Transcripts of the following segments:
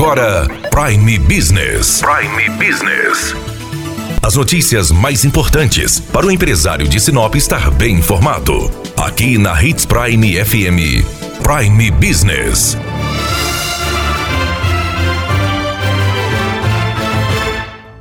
agora Prime Business. Prime Business. As notícias mais importantes para o empresário de Sinop estar bem informado. Aqui na Hits Prime FM. Prime Business.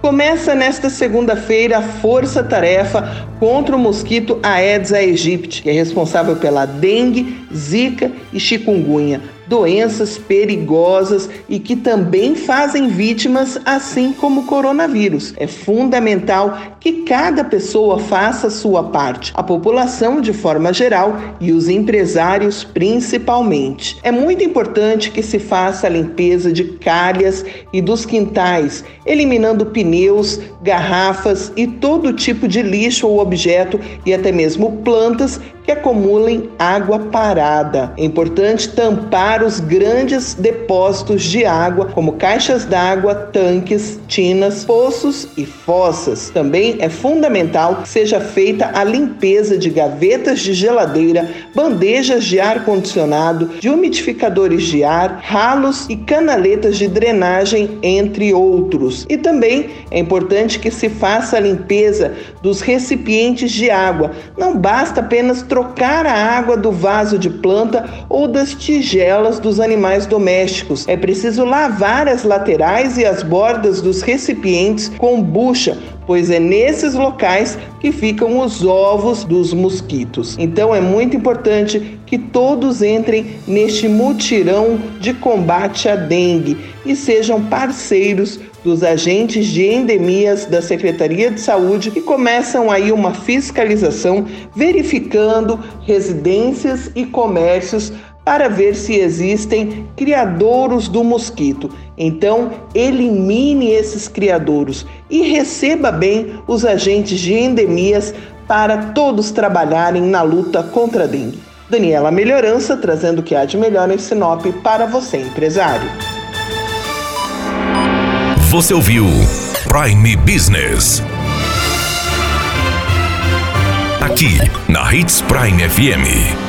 Começa nesta segunda-feira a força-tarefa contra o mosquito Aedes aegypti, que é responsável pela dengue, zika e chikungunya, doenças perigosas e que também fazem vítimas, assim como o coronavírus. É fundamental que cada pessoa faça sua parte, a população de forma geral e os empresários principalmente. É muito importante que se faça a limpeza de calhas e dos quintais, eliminando pneus, garrafas e todo tipo de lixo ou objeto e até mesmo plantas que acumulem água parada. É importante tampar os grandes depósitos de água, como caixas d'água, tanques, tinas, poços e fossas. Também é fundamental que seja feita a limpeza de gavetas de geladeira, bandejas de ar condicionado, de umidificadores de ar, ralos e canaletas de drenagem, entre outros. E também é importante que se faça a limpeza dos recipientes de água. Não basta apenas trocar a água do vaso de planta ou das tigelas dos animais domésticos. É preciso lavar as laterais e as bordas dos recipientes com bucha, pois é nesses locais que ficam os ovos dos mosquitos. Então é muito importante que todos entrem neste mutirão de combate à dengue e sejam parceiros dos agentes de endemias da Secretaria de Saúde que começam aí uma fiscalização verificando residências e comércios para ver se existem criadouros do mosquito. Então, elimine esses criadouros e receba bem os agentes de endemias para todos trabalharem na luta contra a dengue. Daniela Melhorança trazendo o que há de melhor em Sinop para você, empresário. Você ouviu Prime Business. Aqui, na Hits Prime FM.